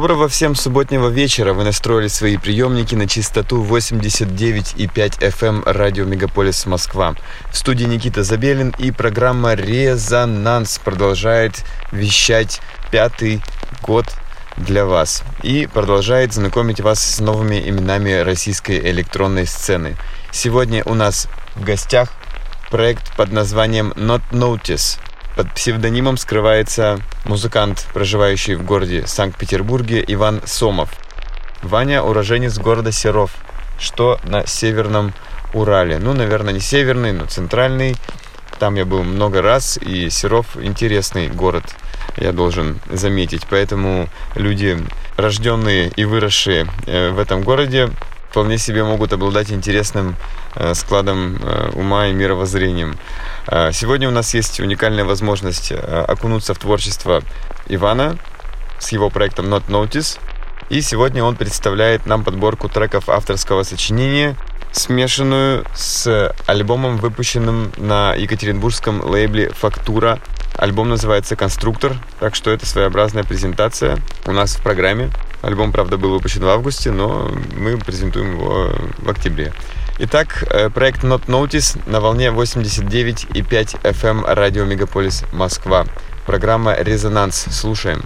Доброго всем субботнего вечера. Вы настроили свои приемники на частоту 89,5 FM эм радио Мегаполис Москва. В студии Никита Забелин и программа «Резонанс» продолжает вещать пятый год для вас и продолжает знакомить вас с новыми именами российской электронной сцены. Сегодня у нас в гостях проект под названием Not Notice – под псевдонимом скрывается музыкант, проживающий в городе Санкт-Петербурге Иван Сомов. Ваня – уроженец города Серов, что на Северном Урале. Ну, наверное, не северный, но центральный. Там я был много раз, и Серов – интересный город, я должен заметить. Поэтому люди, рожденные и выросшие э, в этом городе, вполне себе могут обладать интересным складом э, ума и мировоззрением. Э, сегодня у нас есть уникальная возможность окунуться в творчество Ивана с его проектом Not Notice. И сегодня он представляет нам подборку треков авторского сочинения, смешанную с альбомом, выпущенным на екатеринбургском лейбле «Фактура». Альбом называется «Конструктор», так что это своеобразная презентация у нас в программе. Альбом, правда, был выпущен в августе, но мы презентуем его в октябре. Итак, э, проект Not Notice на волне 89,5 FM эм радио Мегаполис Москва. Программа «Резонанс». Слушаем.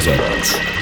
Presents.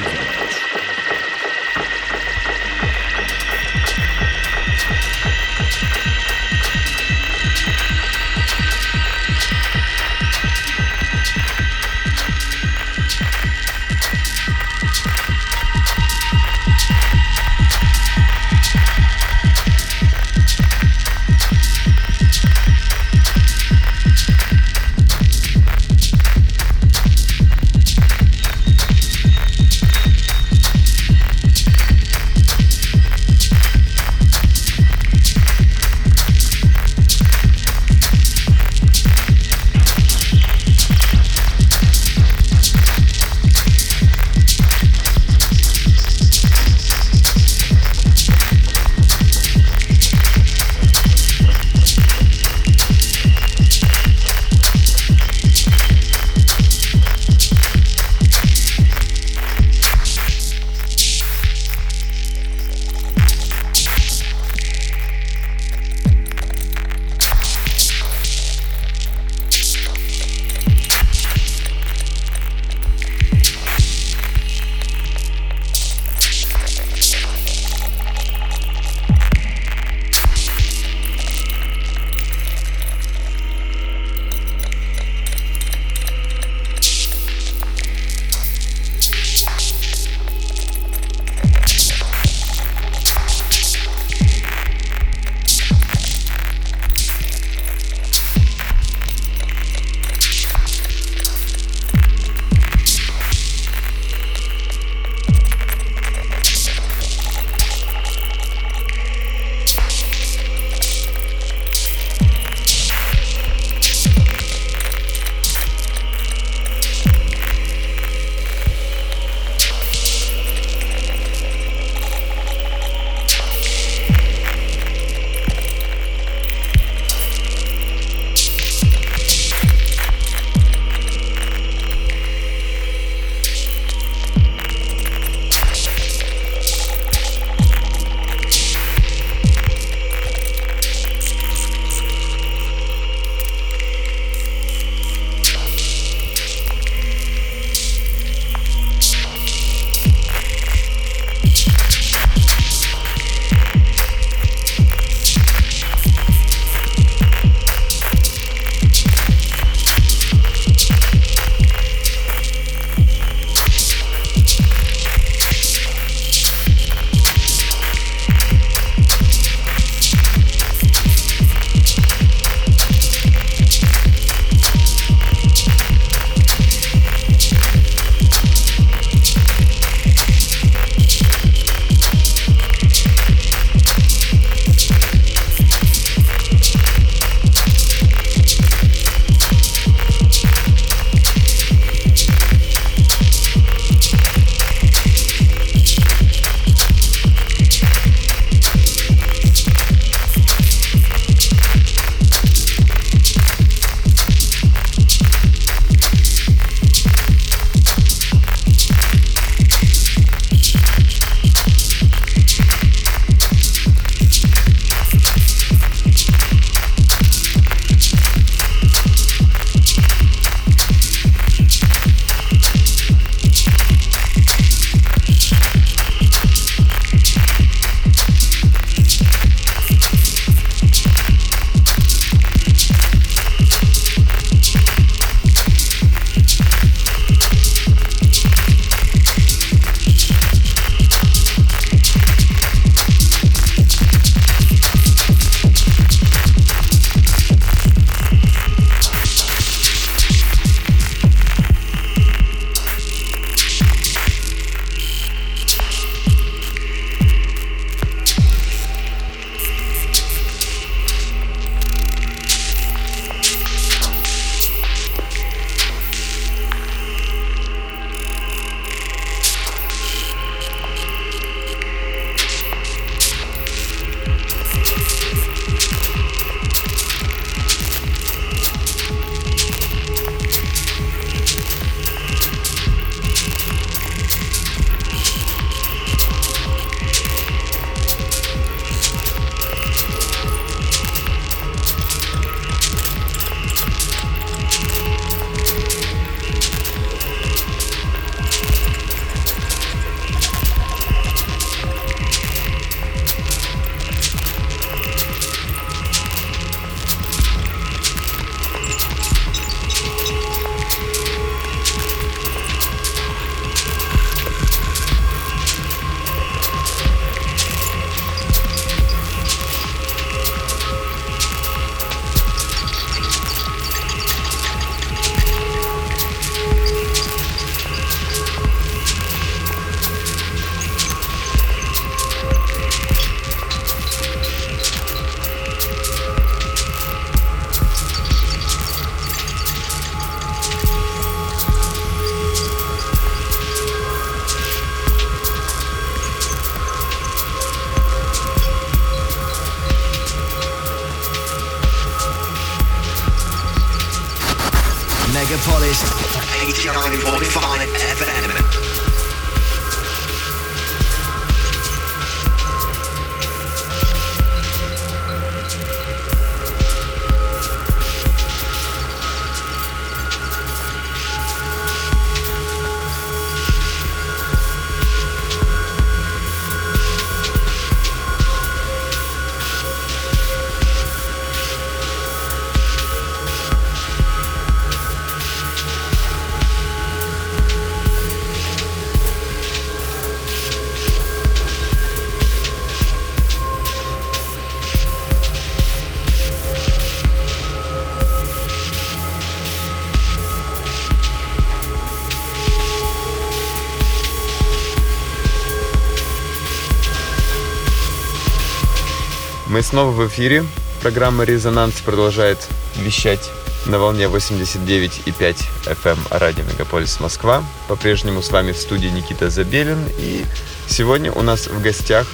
Снова в эфире. Программа «Резонанс» продолжает вещать на волне 89,5 FM радио Мегаполис Москва. По-прежнему с вами в студии Никита Забелин. И сегодня у нас в гостях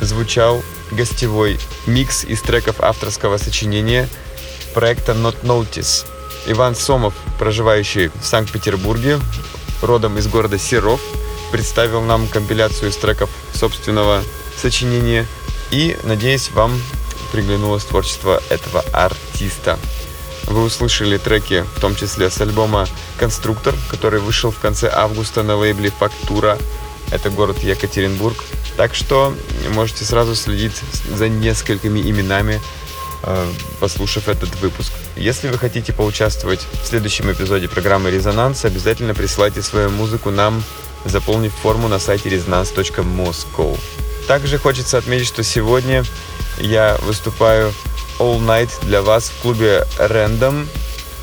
звучал гостевой микс из треков авторского сочинения проекта Not Notice. Иван Сомов, проживающий в Санкт-Петербурге, родом из города Серов, представил нам компиляцию из треков собственного сочинения и, надеюсь, вам приглянулось творчество этого артиста. Вы услышали треки, в том числе с альбома «Конструктор», который вышел в конце августа на лейбле «Фактура». Это город Екатеринбург. Так что можете сразу следить за несколькими именами, э, послушав этот выпуск. Если вы хотите поучаствовать в следующем эпизоде программы «Резонанс», обязательно присылайте свою музыку нам, заполнив форму на сайте resonance.moscow. Также хочется отметить, что сегодня я выступаю All Night для вас в клубе Random.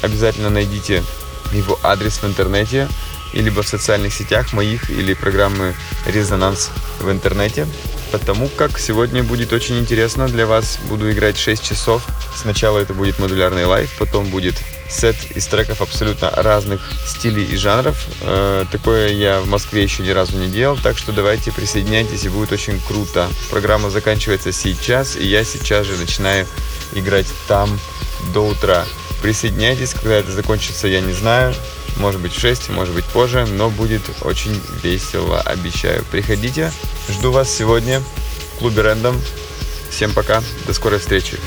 Обязательно найдите его адрес в интернете и либо в социальных сетях моих или программы Резонанс в интернете. Потому как сегодня будет очень интересно для вас. Буду играть 6 часов. Сначала это будет модулярный live, потом будет сет из треков абсолютно разных стилей и жанров. Э, такое я в Москве еще ни разу не делал, так что давайте присоединяйтесь и будет очень круто. Программа заканчивается сейчас, и я сейчас же начинаю играть там до утра. Присоединяйтесь, когда это закончится, я не знаю. Может быть в 6, может быть позже, но будет очень весело, обещаю. Приходите, жду вас сегодня в клубе Рэндом. Всем пока, до скорой встречи.